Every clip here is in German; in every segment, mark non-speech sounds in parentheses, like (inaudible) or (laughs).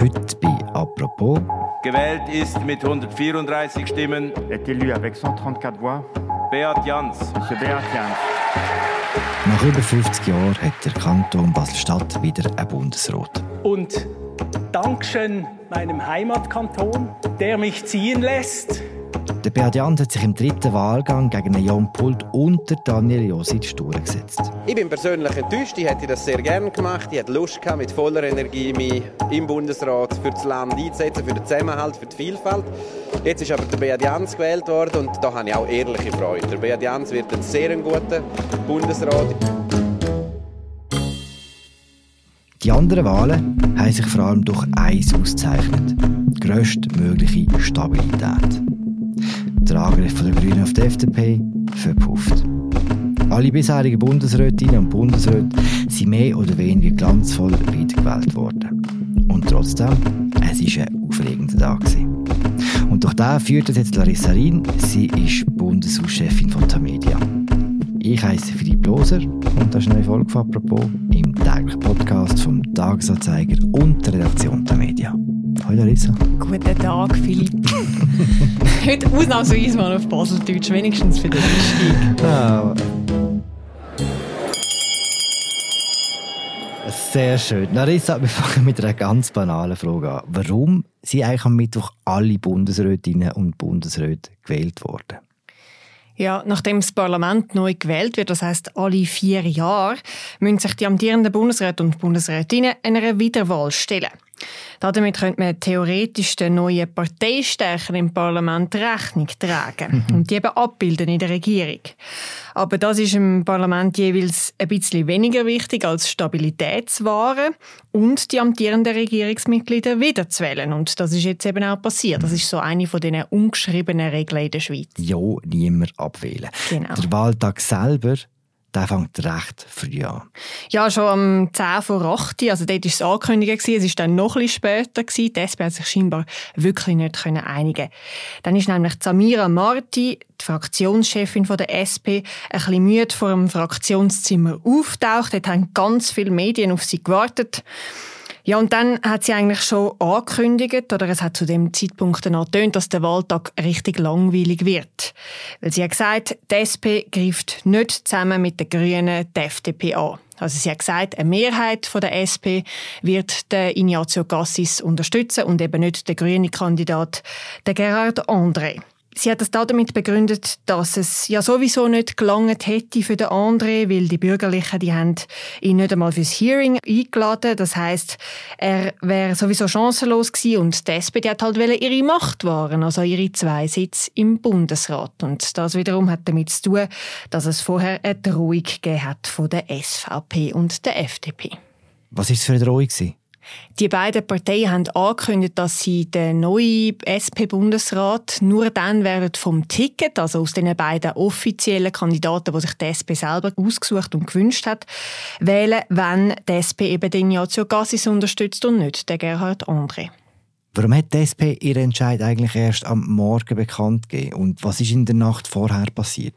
Heute bei «Apropos». Gewählt ist mit 134 Stimmen. Est élu avec 134 voix. Beat Jans. Monsieur Beat Jans. Nach über 50 Jahren hat der Kanton Basel-Stadt wieder einen Bundesrat. Und Dankeschön meinem Heimatkanton, der mich ziehen lässt. Der Beat Jans hat sich im dritten Wahlgang gegen Jan Pult und Daniel Josic durchgesetzt. Ich bin persönlich enttäuscht. Ich hätte das sehr gerne gemacht. Ich hatte Lust gehabt, mit voller Energie mich im Bundesrat für das Land einzusetzen, für den Zusammenhalt, für die Vielfalt. Jetzt ist aber der Beat Jans gewählt worden und da habe ich auch ehrliche Freude. Der Beat Jans wird ein sehr guter Bundesrat. Die anderen Wahlen haben sich vor allem durch eins ausgezeichnet. Die grösstmögliche Stabilität. Der Angriff der Grünen auf die FDP verpufft. Alle bisherigen Bundesrätinnen und Bundesräte sind mehr oder weniger glanzvoll wiedergewählt worden. Und trotzdem, es war ein aufregender Tag. Und durch den führt jetzt Larissa Rien. Sie ist Bundeshauschefin von Tamedia. Ich heiße Philipp Loser und das ist eine Folge von «Apropos» im täglichen Podcast vom Tagesanzeiger und der Redaktion der Media. Hallo Larissa. Guten Tag, Philipp. (laughs) Heute ausnahmsweise mal auf Baseldeutsch, wenigstens für den Einstieg. Ah. Sehr schön. Larissa, wir fangen mit einer ganz banalen Frage an. Warum sind eigentlich am Mittwoch alle Bundesrätinnen und Bundesräte gewählt worden? Ja, nachdem das Parlament neu gewählt wird, das heißt alle vier Jahre, müssen sich die amtierenden Bundesräte und Bundesrätinnen einer Wiederwahl stellen. Damit könnte man theoretisch den neuen Parteistärken im Parlament Rechnung tragen Mhm. und die eben abbilden in der Regierung. Aber das ist im Parlament jeweils ein bisschen weniger wichtig als Stabilitätsware und die amtierenden Regierungsmitglieder wiederzuwählen. Und das ist jetzt eben auch passiert. Das ist so eine von diesen ungeschriebenen Regeln in der Schweiz. Ja, niemand abwählen. Genau. Der Wahltag selber, der fängt recht früh an. Ja, schon am 10 vor 8, also dort war es angekündigt, es war dann noch bisschen später. Gewesen. Die SP hat sich scheinbar wirklich nicht einigen Dann ist nämlich Samira Marti, die Fraktionschefin der SP, ein bisschen müde vor dem Fraktionszimmer auftaucht. Dort haben ganz viele Medien auf sie gewartet. Ja, und dann hat sie eigentlich schon angekündigt, oder es hat zu dem Zeitpunkt dann angetönt, dass der Wahltag richtig langweilig wird. Weil sie hat gesagt, die SP greift nicht zusammen mit den Grünen die FDP an. Also sie hat gesagt, eine Mehrheit von der SP wird den Ignazio Cassis unterstützen und eben nicht den grünen Kandidat, den Gerhard André. Sie hat das damit begründet, dass es ja sowieso nicht gelangt hätte für den André, weil die Bürgerlichen, die haben ihn nicht einmal fürs Hearing eingeladen. Das heißt, er wäre sowieso chancenlos gewesen und die SPD hat halt ihre Macht wahren, also ihre zwei Sitze im Bundesrat. Und das wiederum hat damit zu tun, dass es vorher eine Drohung gegeben hat von der SVP und der FDP. Was es für eine Drohung? gewesen? Die beiden Parteien haben angekündigt, dass sie den neuen SP-Bundesrat nur dann werden vom Ticket, also aus den beiden offiziellen Kandidaten, die sich die SP selber ausgesucht und gewünscht hat, wählen, wenn die SP eben den Ignazio Cassis unterstützt und nicht den Gerhard André. Warum hat die SP ihren Entscheid eigentlich erst am Morgen bekannt gegeben? Und was ist in der Nacht vorher passiert?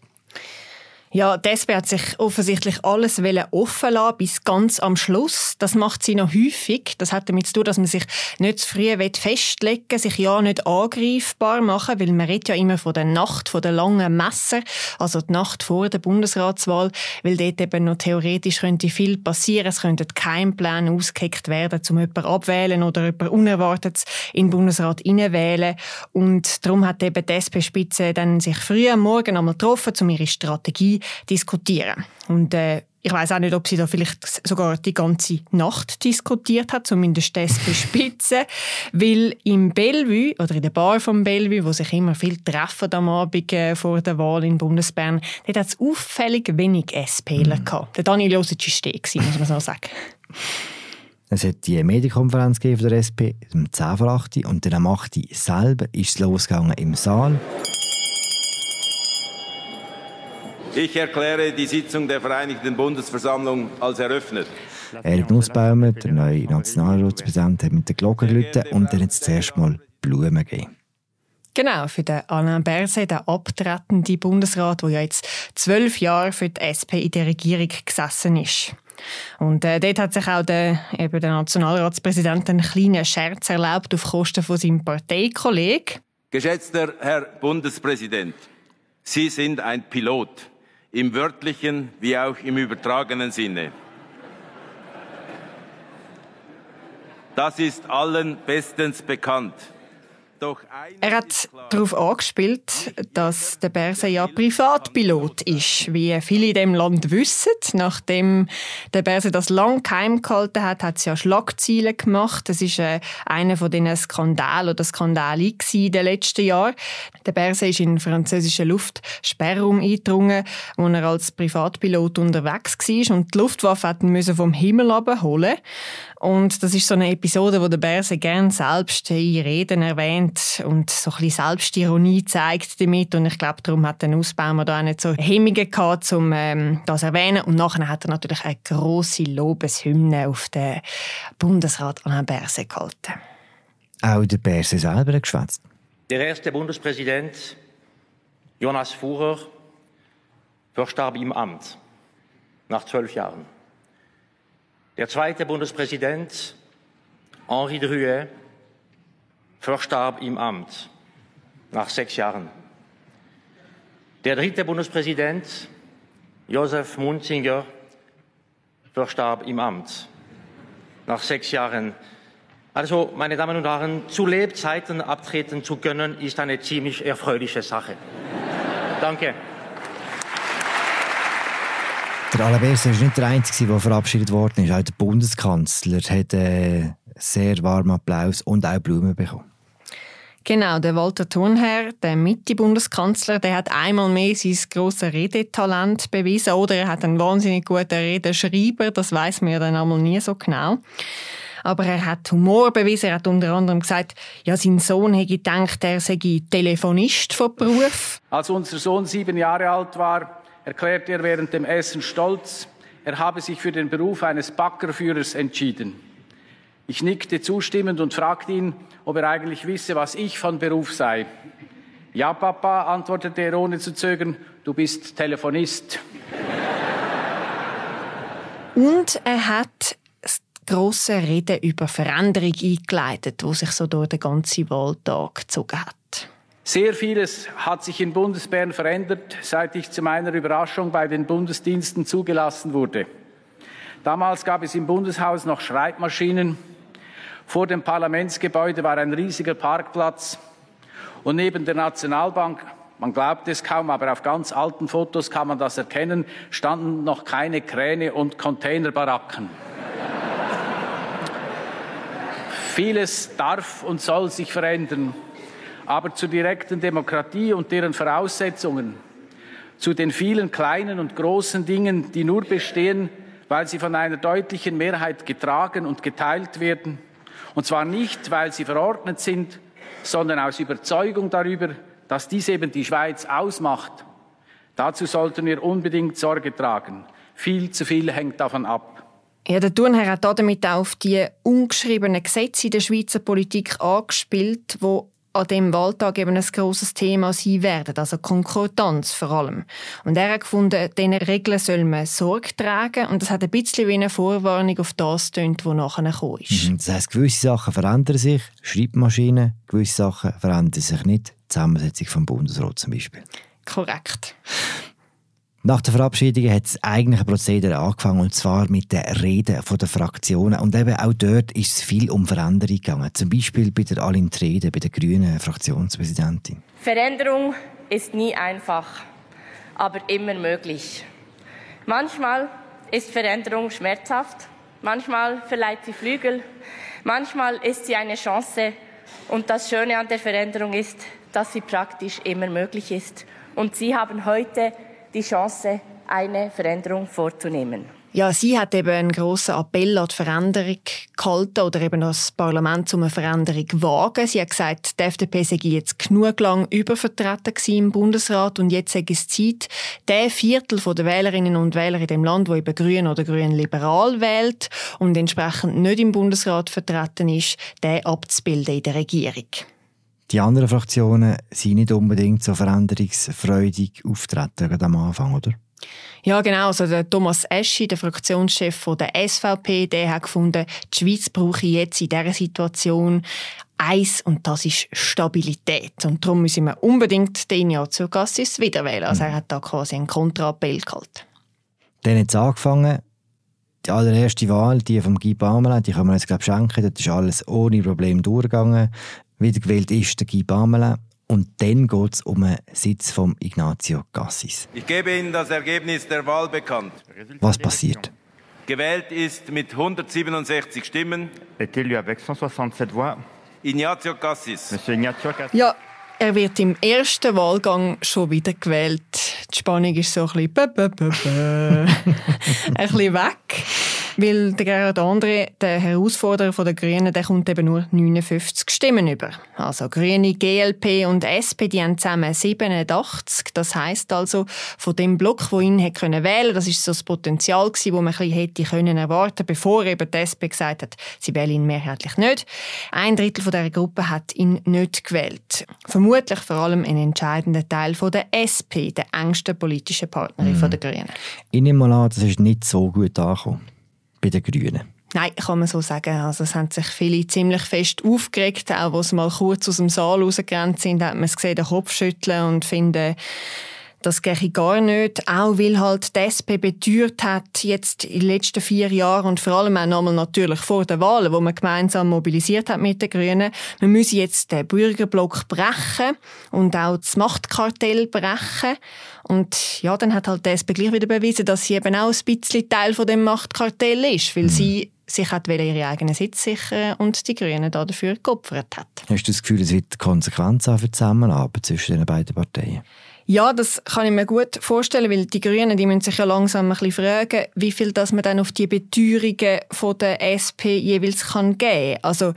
Ja, die hat sich offensichtlich alles offen lassen, bis ganz am Schluss. Das macht sie noch häufig. Das hat damit zu tun, dass man sich nicht zu früh festlegen will, sich ja nicht angreifbar machen, weil man redet ja immer von der Nacht, von der langen Messer, also die Nacht vor der Bundesratswahl, weil dort eben noch theoretisch könnte viel passieren. Es könnten Keimpläne ausgeheckt werden, um jemanden abwählen oder jemanden Unerwartetes in den Bundesrat hineinwählen. Und darum hat eben die SP-Spitze dann sich früh am Morgen einmal getroffen, um ihre Strategie diskutieren. Und äh, ich weiß auch nicht, ob sie da vielleicht sogar die ganze Nacht diskutiert hat, zumindest das Spitze, (laughs) weil im Bellevue oder in der Bar vom Bellevue, wo sich immer viel treffen am Abend äh, vor der Wahl in Bundesbern, dort hat es auffällig wenig SPler mhm. gehabt. Der Daniel Josic war stehen, muss man so sagen. (laughs) Es hat die Medienkonferenz von der SP um 10 vor 8 und dann am 8 selber ist es losgegangen im Saal. Ich erkläre die Sitzung der Vereinigten Bundesversammlung als eröffnet. Erik Nussbaumer, der neue Nationalratspräsident, hat mit der Glocke geläutet und dann es zuerst mal Blumen gegeben. Genau, für den Alain Berset, den abtretenden Bundesrat, der ja jetzt zwölf Jahre für die SP in der Regierung gesessen ist. Und äh, dort hat sich auch der, eben der Nationalratspräsident einen kleinen Scherz erlaubt auf Kosten von seinem Parteikollegen. Geschätzter Herr Bundespräsident, Sie sind ein Pilot, im wörtlichen wie auch im übertragenen Sinne. Das ist allen bestens bekannt. Er hat darauf angespielt, dass der Berse ja Privatpilot ist, wie viele in dem Land wissen. Nachdem der Berse das lang geheim gehalten hat, hat es ja Schlagzeilen gemacht. Das ist äh, einer von diesen Skandalen oder Skandale in den letzten Jahren. Der Berse ist in den französischen Luftsperrraum eingedrungen, wo er als Privatpilot unterwegs war und die Luftwaffe hat ihn vom Himmel abholen. Und das ist so eine Episode, wo der Berse gern selbst in Reden erwähnt und so ein bisschen Selbstironie zeigt damit. Und ich glaube, darum hat der Ausbaumer da auch nicht so Hemmungen gehabt, um ähm, das zu erwähnen. Und nachher hat er natürlich eine grosse Lobeshymne auf den Bundesrat Alain Berse gehalten. Auch der Berse selber hat geschwätzt. Der erste Bundespräsident, Jonas Fuhrer, verstarb im Amt nach zwölf Jahren. Der zweite Bundespräsident, Henri Drouet, verstarb im Amt nach sechs Jahren. Der dritte Bundespräsident, Josef Munzinger, verstarb im Amt nach sechs Jahren. Also, meine Damen und Herren, zu Lebzeiten abtreten zu können, ist eine ziemlich erfreuliche Sache. Danke. Der Alaberse ist nicht der Einzige, der verabschiedet worden ist. Auch der Bundeskanzler hat einen äh, sehr warmen Applaus und auch Blumen bekommen. Genau, der Walter Thurnherr, der Mitte-Bundeskanzler, der hat einmal mehr sein grosses Redetalent bewiesen oder er hat einen wahnsinnig guten Redenschreiber, das weiß man ja dann einmal nie so genau. Aber er hat Humor bewiesen, er hat unter anderem gesagt, ja, sein Sohn hätte gedacht, er sei Telefonist von Beruf. Als unser Sohn sieben Jahre alt war, erklärte er während dem Essen stolz, er habe sich für den Beruf eines Backerführers entschieden. Ich nickte zustimmend und fragte ihn, ob er eigentlich wisse, was ich von Beruf sei. Ja, Papa, antwortete er ohne zu zögern, du bist Telefonist. Und er hat große Rede über Veränderung eingeleitet, wo sich so durch den ganzen Wahltag gezogen hat. Sehr vieles hat sich in Bundesbern verändert, seit ich zu meiner Überraschung bei den Bundesdiensten zugelassen wurde. Damals gab es im Bundeshaus noch Schreibmaschinen. Vor dem Parlamentsgebäude war ein riesiger Parkplatz. Und neben der Nationalbank, man glaubt es kaum, aber auf ganz alten Fotos kann man das erkennen, standen noch keine Kräne und Containerbaracken. Vieles darf und soll sich verändern aber zur direkten Demokratie und deren Voraussetzungen, zu den vielen kleinen und großen Dingen, die nur bestehen, weil sie von einer deutlichen Mehrheit getragen und geteilt werden, und zwar nicht, weil sie verordnet sind, sondern aus Überzeugung darüber, dass dies eben die Schweiz ausmacht. Dazu sollten wir unbedingt Sorge tragen. Viel zu viel hängt davon ab. Ja, der Thurnherr hat damit auf die ungeschriebenen Gesetze in der Schweizer Politik angespielt, wo an dem Wahltag eben ein grosses Thema sein werden, also Konkordanz vor allem. Und er hat gefunden, diesen Regeln soll man Sorge tragen und das hat ein bisschen wie eine Vorwarnung auf das tönt, was nachher gekommen ist. Mhm, das heisst, gewisse Sachen verändern sich, Schreibmaschinen, gewisse Sachen verändern sich nicht, die Zusammensetzung vom Bundesrat zum Beispiel. Korrekt. Nach der Verabschiedung hat das eigentliche Prozedere angefangen, und zwar mit den Reden der Fraktionen. Und eben auch dort ist es viel um Veränderung gegangen. Zum Beispiel bei der Aline Trede, bei der grünen Fraktionspräsidentin. Veränderung ist nie einfach, aber immer möglich. Manchmal ist Veränderung schmerzhaft, manchmal verleiht sie Flügel, manchmal ist sie eine Chance. Und das Schöne an der Veränderung ist, dass sie praktisch immer möglich ist. Und Sie haben heute die Chance, eine Veränderung vorzunehmen. Ja, sie hat eben einen grossen Appell an die Veränderung gehalten oder eben das Parlament zu einer Veränderung wagen. Sie hat gesagt, die FDP sei jetzt genug lang übervertreten im Bundesrat und jetzt sei es Zeit, der Viertel der Wählerinnen und Wähler in dem Land, wo eben Grün oder Grün-Liberal wählt und entsprechend nicht im Bundesrat vertreten ist, den abzubilden in der Regierung. Die anderen Fraktionen sind nicht unbedingt so veränderungsfreudig auftreten, gerade am Anfang, oder? Ja, genau. Also der Thomas Eschi, der Fraktionschef von der SVP, der hat gefunden, die Schweiz brauche jetzt in dieser Situation eins und das ist Stabilität. Und darum müssen wir unbedingt den Ignazio Cassis wieder wählen. Also er hat da quasi einen Kontraappell gehalten. Dann hat es angefangen. Die allererste Wahl, die vom Guy Parmelin, die kann man jetzt glaube schenken. Dort ist alles ohne Problem durchgegangen. Wieder gewählt ist der Guy Parmelin. Und dann geht es um einen Sitz von Ignazio Cassis. Ich gebe Ihnen das Ergebnis der Wahl bekannt. Was passiert? Gewählt ist mit 167 Stimmen Est élu avec 167 voix Ignazio Cassis. Monsieur Ignazio Cassis. Ja, er wird im ersten Wahlgang schon wieder gewählt. Die Spannung ist so ein bisschen, (laughs) ein bisschen weg. Weil der Gerhard André, der Herausforderer der Grünen, der kommt eben nur 59 Stimmen über. Also Grüne, GLP und SP, die haben zusammen 87. Das heisst also, von dem Block, wo ihn hätte können wählen, das ist so das Potenzial gewesen, wo man ein bisschen hätte können erwarten, bevor eben die SP gesagt hat, sie wählen ihn mehrheitlich nicht. Ein Drittel von dieser Gruppe hat ihn nicht gewählt. Vermutlich vor allem ein entscheidender Teil von der SP, der engsten politischen Partnerin mhm. der Grünen. Ich nehme mal an, das ist nicht so gut angekommen bei den Grünen. Nein, kann man so sagen. Also es haben sich viele ziemlich fest aufgeregt, auch als sie mal kurz aus dem Saal rausgerannt sind, hat man es gesehen, den Kopf schütteln und finden, das gehe gar nicht, auch weil halt die SP beteuert hat, jetzt in den letzten vier Jahren und vor allem auch nochmal natürlich vor den Wahlen, wo man gemeinsam mobilisiert hat mit den Grünen, man müsse jetzt den Bürgerblock brechen und auch das Machtkartell brechen. Und ja, dann hat halt die SP gleich wieder bewiesen, dass sie eben auch ein bisschen Teil von dem Machtkartell ist, weil mhm. sie sich hat ihre eigenen Sitz sichern und die Grünen dafür geopfert hat. Hast du das Gefühl, es wird Konsequenzen für die Zusammenarbeit zwischen den beiden Parteien? Ja, das kann ich mir gut vorstellen, weil die Grünen, die müssen sich ja langsam ein bisschen fragen, wie viel das man dann auf die Beteuerungen von der SP jeweils kann geben. Also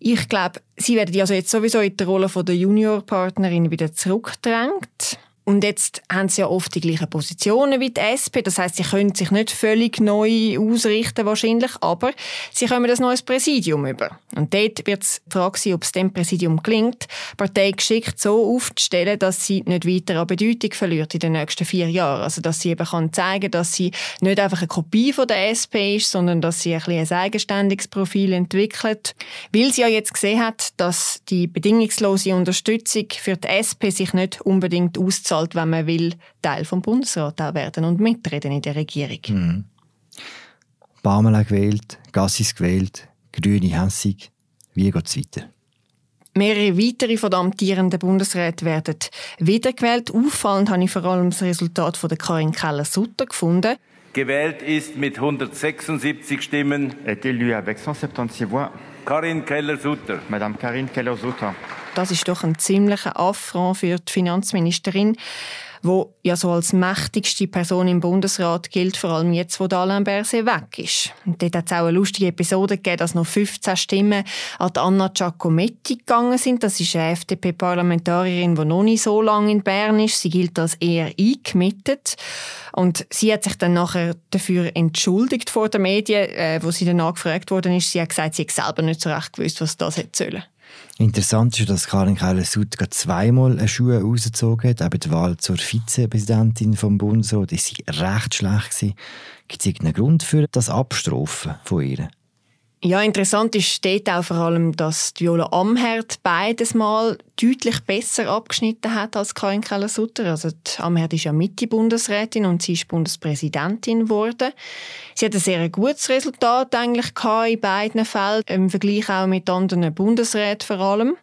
ich glaube, sie werden also jetzt sowieso in der Rolle von der Juniorpartnerin wieder zurückgedrängt. Und jetzt haben sie ja oft die gleichen Positionen wie die SP. Das heißt, sie können sich nicht völlig neu ausrichten wahrscheinlich, aber sie kommen ein neues Präsidium über. Und dort wird es die Frage sein, ob es dem Präsidium gelingt, die Partei geschickt so aufzustellen, dass sie nicht weiter an Bedeutung verliert in den nächsten vier Jahren. Also, dass sie eben kann zeigen dass sie nicht einfach eine Kopie von der SP ist, sondern dass sie ein, ein eigenständiges Profil entwickelt. Weil sie ja jetzt gesehen hat, dass die bedingungslose Unterstützung für die SP sich nicht unbedingt auszahlt zahlt, wenn man will, Teil vom Bundesrat auch werden und mitreden in der Regierung. Mhm. Pamela gewählt, Gassis gewählt, Grüne hässig. Wie geht es weiter? Mehrere weitere von den amtierenden Bundesräten werden wiedergewählt. Auffallend habe ich vor allem das Resultat von der Karin Keller-Sutter gefunden. Gewählt ist mit 176 Stimmen. Est élu avec 176 voix. Karin Keller-Sutter. Madame Karin Keller-Sutter. Das ist doch ein ziemlicher Affront für die Finanzministerin, wo ja so als mächtigste Person im Bundesrat gilt, vor allem jetzt, wo Alain Berset weg ist. Und dort hat es auch eine lustige Episode gegeben, dass noch 15 Stimmen an Anna Giacometti gegangen sind. Das ist eine FDP-Parlamentarierin, die noch nicht so lange in Bern ist. Sie gilt als eher eingemittet. Und sie hat sich dann nachher dafür entschuldigt vor den Medien, äh, wo sie danach gefragt worden ist. Sie hat gesagt, sie hätte selber nicht so recht gewusst, was das hätte sollen. Interessant ist, dass Karin Keller-Sutt zweimal eine Schuhe rausgezogen hat. Auch der Wahl zur Vizepräsidentin vom Bundesrat war recht schlecht. Gibt es irgendeinen Grund für das Abstrafen von ihr? Ja, interessant ist steht auch vor allem, dass Viola Amherd beides Mal deutlich besser abgeschnitten hat als Karin Keller-Sutter. Also Amherd ist ja Mitte-Bundesrätin und sie ist Bundespräsidentin geworden. Sie hat ein sehr gutes Resultat eigentlich in beiden Fällen, im Vergleich auch mit anderen Bundesräten vor allem.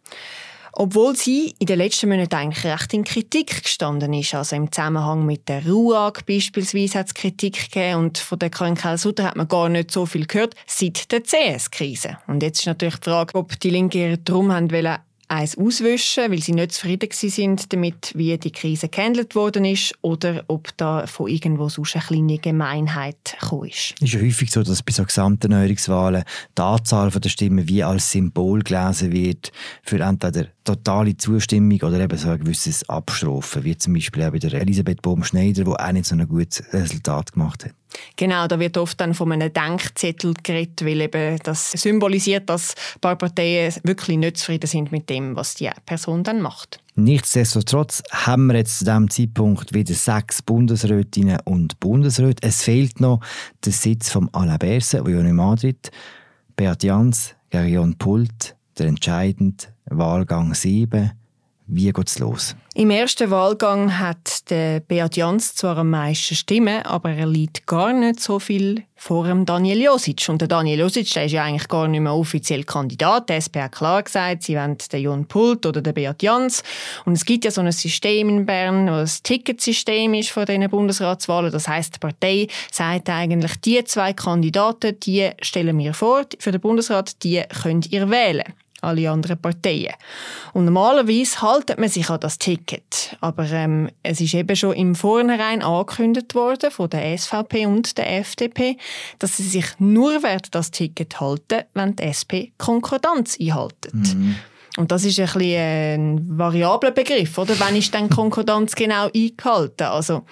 Obwohl sie in den letzten Monaten eigentlich recht in Kritik gestanden ist. Also im Zusammenhang mit der RUAG beispielsweise hat es Kritik gegeben und von der Karin Keller-Sutter hat man gar nicht so viel gehört seit der CS-Krise. Und jetzt ist natürlich die Frage, ob die Linke ihre Drum haben wollen, eins auswischen, weil sie nicht zufrieden sind damit, wie die Krise gehandelt worden ist, oder ob da von irgendwo sonst eine kleine Gemeinheit gekommen ist. Es ist ja häufig so, dass bei so Gesamterneuerungswahlen die Anzahl der Stimmen wie als Symbol gelesen wird für entweder totale Zustimmung oder eben so ein gewisses Abstrafen, wie zum Beispiel auch bei der Elisabeth Bohm-Schneider, die auch nicht so ein gutes Resultat gemacht hat. Genau, da wird oft dann von einem Denkzettel geredet, weil eben das symbolisiert, dass ein paar Parteien wirklich nicht zufrieden sind mit dem, was die Person dann macht. Nichtsdestotrotz haben wir jetzt zu diesem Zeitpunkt wieder sechs Bundesrätinnen und Bundesräte. Es fehlt noch der Sitz von Alain Berset, der ja in Madrid, Beat Jans, Gerion Pult, der entscheidende Wahlgang 7. Wie geht es los? Im ersten Wahlgang hat der Beat Jans zwar am meisten Stimmen, aber er liegt gar nicht so viel vor dem Daniel Josic. Und der Daniel Josic der ist ja eigentlich gar nicht mehr offiziell Kandidat. Der SP hat klar gesagt, sie wollen den Jon Pult oder den Beat Jans. Und es gibt ja so ein System in Bern, das Ticketsystem ist von diesen Bundesratswahlen. Das heißt, die Partei sagt eigentlich, die zwei Kandidaten, die stellen wir vor für den Bundesrat, die könnt ihr wählen alle anderen Parteien. Und normalerweise haltet man sich an das Ticket. Aber ähm, es ist eben schon im Vornherein angekündigt worden von der SVP und der FDP, dass sie sich nur werden das Ticket halten, wenn die SP Konkordanz einhaltet. Mhm. Und das ist ein, bisschen ein variabler Begriff, oder? Wann ist dann Konkordanz genau eingehalten? Also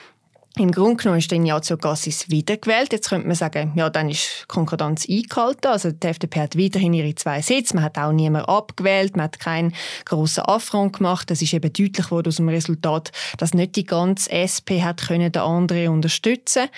im Grunde genommen ist dann Ignazio wiedergewählt. Jetzt könnte man sagen, ja, dann ist Konkordanz eingehalten. Also die FDP hat weiterhin ihre zwei Sitze. Man hat auch niemand abgewählt. Man hat keinen grossen Affront gemacht. Das ist eben deutlich geworden aus dem Resultat, dass nicht die ganze SP hat können den anderen unterstützen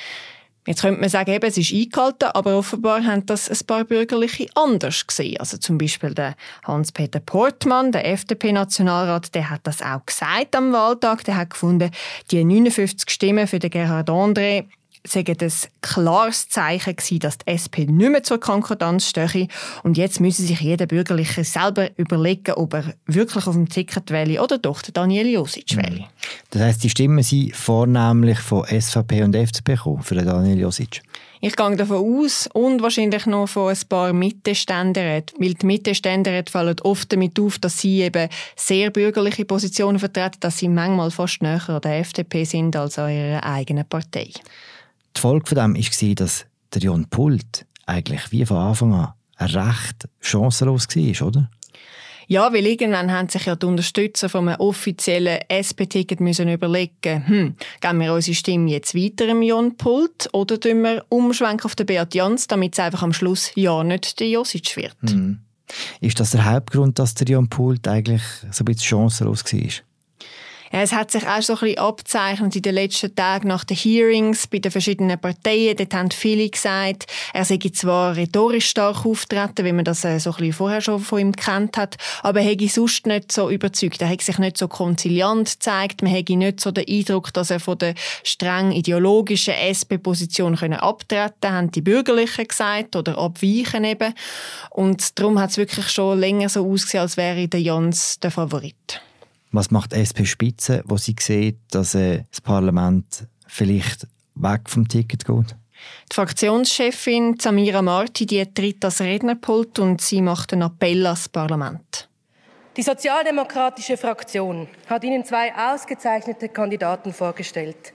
Jetzt könnte man sagen, eben, es ist eingehalten, aber offenbar haben das ein paar Bürgerliche anders gesehen. Also zum Beispiel der Hans-Peter Portmann, der FDP-Nationalrat, der hat das auch gesagt am Wahltag. Der hat gefunden, die 59 Stimmen für den Gerhard André sagen das klares Zeichen gewesen, dass die SP nicht mehr zur Konkordanz stehe. Und jetzt müsse sich jeder Bürgerliche selber überlegen, ob er wirklich auf dem Ticket wähle oder doch den Daniel Josic mhm. wähle. Das heisst, die Stimmen sind vornehmlich von SVP und FDP gekommen, für den Daniel Josic? Ich gehe davon aus und wahrscheinlich noch von ein paar Mittelständeräten, weil die Mittelständeräte fallen oft damit auf, dass sie eben sehr bürgerliche Positionen vertreten, dass sie manchmal fast näher an der FDP sind als an ihrer eigenen Partei. Die Folge von dem war, dass der Jon Pult eigentlich wie von Anfang an recht chancenlos war, oder? Ja, weil irgendwann haben sich ja die Unterstützer vom offiziellen SP-Ticket müssen überlegen, hm, geben wir unsere Stimme jetzt weiter im Jon Pult oder tun wir umschwenken auf den Beat Jans, damit es einfach am Schluss ja nicht der Josic wird. Hm. Ist das der Hauptgrund, dass der Jon Pult eigentlich so ein bisschen chancenlos war? Es hat sich auch so ein bisschen abzeichnet in den letzten Tagen nach den Hearings bei den verschiedenen Parteien. Dort haben viele gesagt, er sei zwar rhetorisch stark auftreten, wie man das äh, so ein bisschen vorher schon von ihm kennt hat, aber er hätte sonst nicht so überzeugt. Er hat sich nicht so konziliant gezeigt. Man hätte nicht so den Eindruck, dass er von der streng ideologischen SP-Position abtreten haben die Bürgerlichen gesagt oder abweichen eben. Und darum hat es wirklich schon länger so ausgesehen, als wäre der Jans der Favorit. Was macht die SP-Spitze, wo sie sieht, dass äh, das Parlament vielleicht weg vom Ticket geht? Die Fraktionschefin Samira Marti die tritt das Rednerpult und sie macht einen Appell ans Parlament. Die sozialdemokratische Fraktion hat Ihnen zwei ausgezeichnete Kandidaten vorgestellt.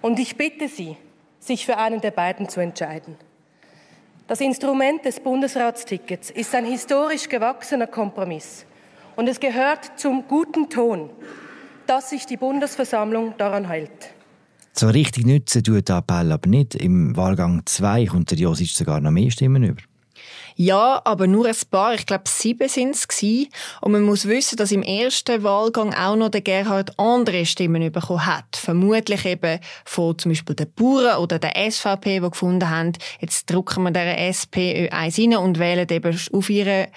Und ich bitte Sie, sich für einen der beiden zu entscheiden. Das Instrument des Bundesratstickets ist ein historisch gewachsener Kompromiss. Und es gehört zum guten Ton, dass sich die Bundesversammlung daran hält. So richtig nützen tut der Appell aber nicht. Im Wahlgang 2 kommt der Josic sogar noch mehr Stimmen über. Ja, aber nur ein paar. Ich glaube, sieben sind es Und man muss wissen, dass im ersten Wahlgang auch noch der Gerhard andere Stimmen bekommen hat. Vermutlich eben von zum Beispiel den Bauern oder der SVP, die gefunden haben, jetzt drucken wir der SP eins rein und wählen eben auf ihre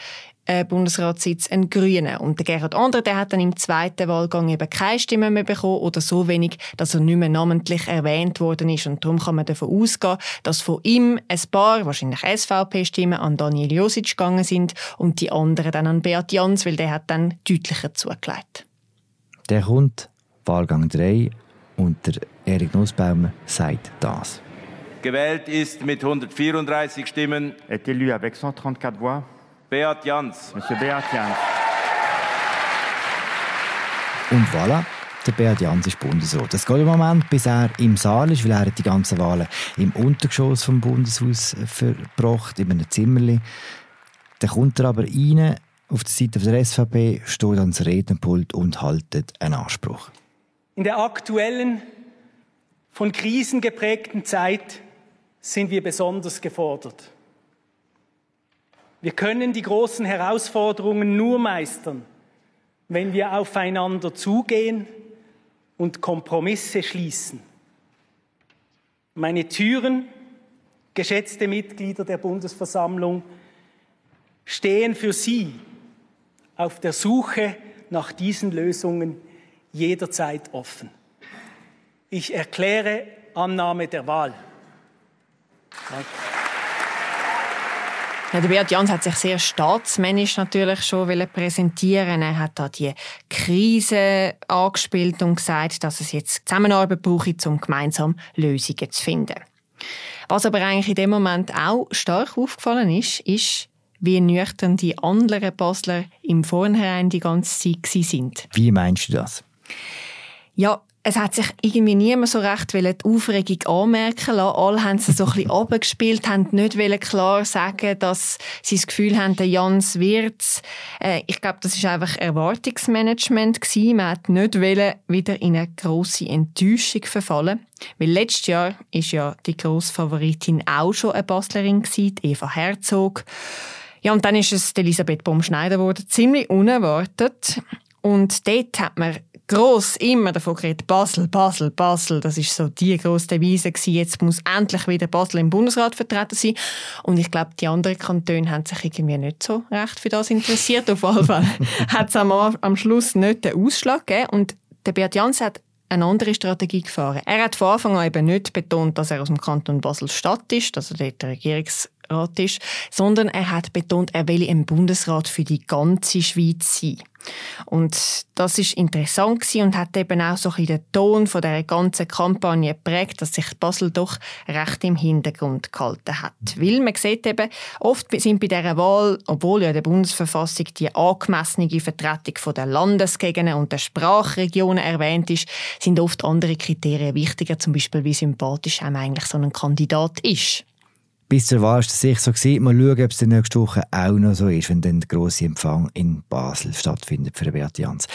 äh, Bundesratssitz ein Grüner. Und der Gerhard Andre, der hat dann im zweiten Wahlgang eben keine Stimme mehr bekommen oder so wenig, dass er nicht mehr namentlich erwähnt worden ist. Und darum kann man davon ausgehen, dass von ihm ein paar, wahrscheinlich SVP-Stimmen, an Daniel Josic gegangen sind und die anderen dann an Beat Jans, weil der hat dann deutlicher zugelegt. Der kommt, Wahlgang 3, und der Erik Nussbaumer sagt das. Gewählt ist mit 134 Stimmen. Est élu avec 134 voix. Beat Jans. Monsieur Beat Jans. Und voilà, der Beat Jans ist Bundesrat. Das geht im Moment, bis er im Saal ist, weil er die ganzen Wahlen im Untergeschoss vom Bundeshaus verbracht, in einem Zimmerli. Dann kommt er aber rein auf der Seite der SVP steht ans Rednerpult und haltet einen Anspruch. In der aktuellen, von Krisen geprägten Zeit sind wir besonders gefordert. Wir können die großen Herausforderungen nur meistern, wenn wir aufeinander zugehen und Kompromisse schließen. Meine Türen, geschätzte Mitglieder der Bundesversammlung, stehen für Sie auf der Suche nach diesen Lösungen jederzeit offen. Ich erkläre Annahme der Wahl. Danke. Ja, der Beat Jans hat sich sehr staatsmännisch natürlich schon präsentieren. Er hat da die Krise angespielt und gesagt, dass es jetzt Zusammenarbeit brauche, um gemeinsam Lösungen zu finden. Was aber eigentlich in dem Moment auch stark aufgefallen ist, ist, wie nüchtern die anderen Basler im Vornherein die ganze Zeit sind. Wie meinst du das? Ja, es hat sich irgendwie niemand so recht die Aufregung anmerken lassen. Alle haben sie so ein bisschen runtergespielt, haben nicht klar sagen, dass sie das Gefühl haben, der Jans wird's. Äh, ich glaube, das ist einfach Erwartungsmanagement gewesen. Man hat nicht wieder in eine grosse Enttäuschung verfallen. Weil letztes Jahr ist ja die grosse Favoritin auch schon eine Baslerin gewesen, Eva Herzog. Ja, und dann ist es Elisabeth Baumschneider geworden, ziemlich unerwartet. Und dort hat man gross immer davon geredet, Basel, Basel, Basel. Das ist so die grosse Devise gewesen. Jetzt muss endlich wieder Basel im Bundesrat vertreten sein. Und ich glaube, die anderen Kantone haben sich irgendwie nicht so recht für das interessiert. Auf jeden Fall hat es am, am Schluss nicht den Ausschlag gegeben. Und der Beat Jans hat eine andere Strategie gefahren. Er hat von Anfang an eben nicht betont, dass er aus dem Kanton Basel-Stadt ist, also dort der Regierungsrat ist, sondern er hat betont, er will im Bundesrat für die ganze Schweiz sein. Und das ist interessant und hat eben auch so ein den Ton von der ganzen Kampagne geprägt, dass sich Basel doch recht im Hintergrund gehalten hat. Weil man sieht eben, oft sind bei dieser Wahl, obwohl ja der Bundesverfassung die angemessene Vertretung der Landesgegenden und der Sprachregionen erwähnt ist, sind oft andere Kriterien wichtiger, zum Beispiel wie sympathisch einem eigentlich so ein Kandidat ist. Bis zur Wahl war es sicher so. Gewesen. Mal schauen, ob es nächsten Woche auch noch so ist, wenn dann der grosse Empfang in Basel stattfindet für Beat Jans.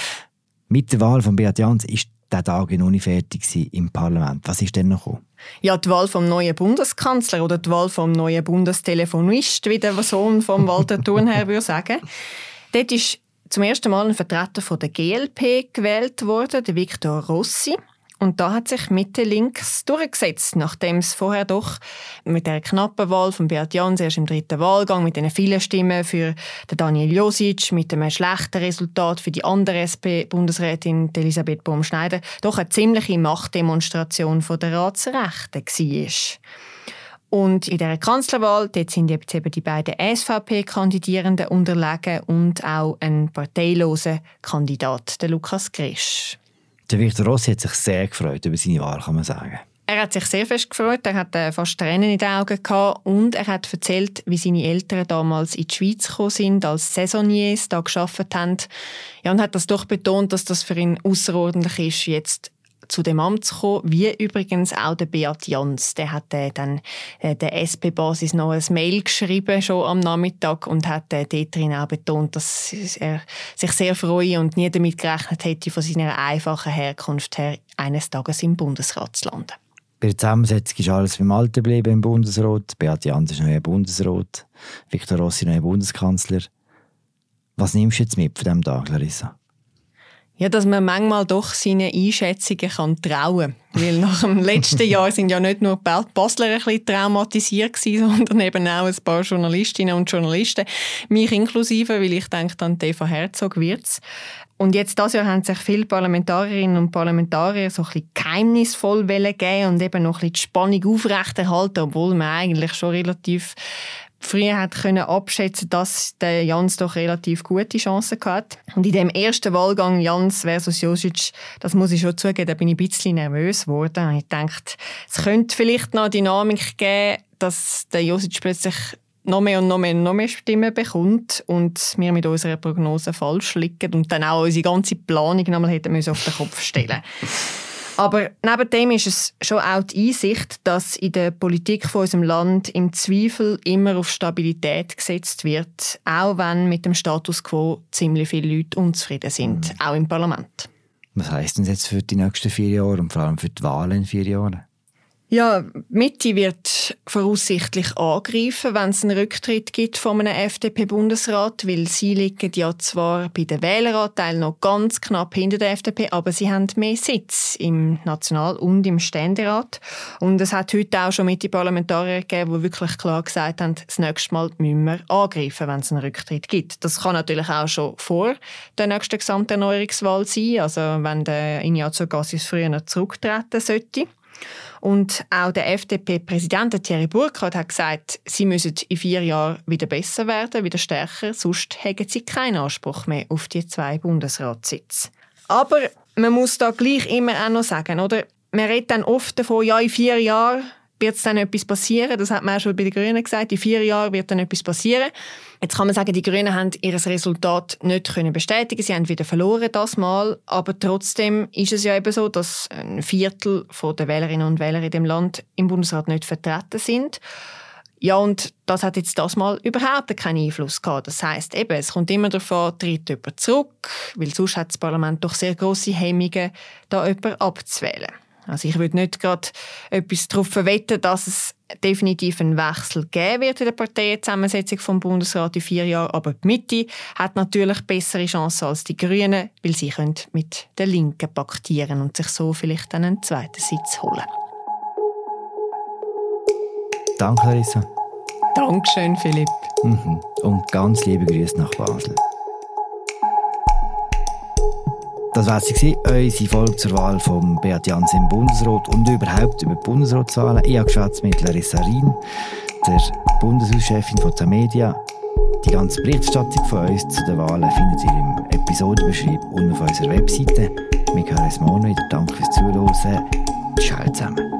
Mit der Wahl von Beat Jans ist der Tag noch nicht fertig im Parlament. Was ist denn noch? Ja, die Wahl vom neuen Bundeskanzler oder die Wahl vom neuen Bundestelefonist, wie der Sohn von Walter Thurnherr würde sagen. Dort ist zum ersten Mal ein Vertreter von der GLP gewählt worden, der Viktor Rossi. Und da hat sich Mitte links durchgesetzt, nachdem es vorher doch mit der knappen Wahl von Beat Jans erst im dritten Wahlgang mit den vielen Stimmen für Daniel Josic, mit einem schlechten Resultat für die andere SP-Bundesrätin Elisabeth Baumschneider doch eine ziemliche Machtdemonstration von der Ratsrechten war. Und in der Kanzlerwahl dort sind jetzt eben die beiden SVP-Kandidierenden unterlegen und auch ein parteiloser Kandidat, der Lukas Grisch. Der Victor Rossi hat sich sehr gefreut über seine Wahl, kann man sagen. Er hat sich sehr fest gefreut, er hat äh, fast Tränen in den Augen gehabt und er hat erzählt, wie seine Eltern damals in die Schweiz gekommen sind, als Saisonniers da geschafft haben. Ja, und hat das doch betont, dass das für ihn außerordentlich ist, jetzt zu dem Amt zu kommen, wie übrigens auch der Beat Jans. Der hat äh, dann äh, der SP-Basis noch ein Mail geschrieben, schon am Nachmittag, und hat äh, dort auch betont, dass er sich sehr freue und nie damit gerechnet hätte, von seiner einfachen Herkunft her eines Tages im Bundesrat zu landen. Bei der Zusammensetzung ist alles beim Alten geblieben im Bundesrat. Beat Jans ist neuer Bundesrat, Viktor Rossi neuer Bundeskanzler. Was nimmst du jetzt mit von diesem Tag, Larissa? Ja, dass man manchmal doch seinen Einschätzungen kann trauen kann. Weil nach dem letzten (laughs) Jahr sind ja nicht nur die Basler ein bisschen traumatisiert gewesen, (laughs) sondern eben auch ein paar Journalistinnen und Journalisten. Mich inklusive, weil ich denke, an Eva Herzog wird's. Und jetzt das Jahr haben sich viele Parlamentarierinnen und Parlamentarier so ein bisschen geheimnisvoll geben und eben noch ein bisschen die Spannung aufrechterhalten, obwohl man eigentlich schon relativ früher hat können abschätzen, dass der Jans doch relativ gute Chancen hat. Und in dem ersten Wahlgang Jans versus Josic, das muss ich schon zugeben, da bin ich ein bisschen nervös geworden. Ich dachte, es könnte vielleicht noch eine Dynamik geben, dass der Josic plötzlich noch mehr und noch mehr und noch mehr Stimmen bekommt und wir mit unserer Prognose falsch liegen und dann auch unsere ganze Planung nochmal hätten müssen auf den Kopf stellen Aber neben dem ist es schon auch die Einsicht, dass in der Politik von unserem Land im Zweifel immer auf Stabilität gesetzt wird, auch wenn mit dem Status quo ziemlich viele Leute unzufrieden sind, mhm. auch im Parlament. Was heißt das jetzt für die nächsten vier Jahre und vor allem für die Wahlen in vier Jahren? Ja, Mitte wird voraussichtlich angreifen, wenn es einen Rücktritt gibt von einem FDP-Bundesrat, weil sie liegen ja zwar bei den Wähleranteilen noch ganz knapp hinter der FDP, aber sie haben mehr Sitz im National- und im Ständerat. Und es hat heute auch schon Mitte-Parlamentarier gegeben, die wirklich klar gesagt haben, das nächste Mal müssen wir angreifen, wenn es einen Rücktritt gibt. Das kann natürlich auch schon vor der nächsten Gesamterneuerungswahl sein, also wenn der Ignazio Gassis früher zurücktreten sollte. Und auch der FDP-Präsident Thierry Burkhardt hat gesagt, sie müssen in vier Jahren wieder besser werden, wieder stärker, sonst haben sie keinen Anspruch mehr auf die zwei Bundesratssitze. Aber man muss da gleich immer auch noch sagen, oder? Man redet dann oft davon, ja, in vier Jahren wird dann etwas passieren. Das hat man auch schon bei den Grünen gesagt. In vier Jahren wird dann etwas passieren. Jetzt kann man sagen, die Grünen haben ihr Resultat nicht können bestätigen. Sie haben wieder verloren das Mal. Aber trotzdem ist es ja eben so, dass ein Viertel der Wählerinnen und Wähler in dem Land im Bundesrat nicht vertreten sind. Ja, und das hat jetzt das Mal überhaupt keinen Einfluss gehabt. Das heißt eben, es kommt immer davon, tritt jemand zurück, weil sonst hat das Parlament doch sehr große Hemmungen, da jemanden abzuwählen. Also ich würde nicht gerade etwas darauf wetten, dass es definitiv einen Wechsel geben wird in der Parteienzusammensetzung vom Bundesrat in vier Jahren. Aber die Mitte hat natürlich bessere Chancen als die Grünen, weil sie können mit der Linken paktieren und sich so vielleicht einen zweiten Sitz holen. Danke, Larissa. Dankeschön, Philipp. Mhm. Und ganz liebe Grüße nach Basel. Das war sie, unsere Folge zur Wahl von Beat Jans im Bundesrat und überhaupt über die Bundesratswahlen. Ich habe mit Larissa Rien, der Bundeshauschefin von Media. Die ganze Berichterstattung von uns zu den Wahlen findet ihr im Episodenbeschrieb und auf unserer Webseite. Wir hören uns morgen wieder. Danke fürs Zuhören. Ciao zusammen.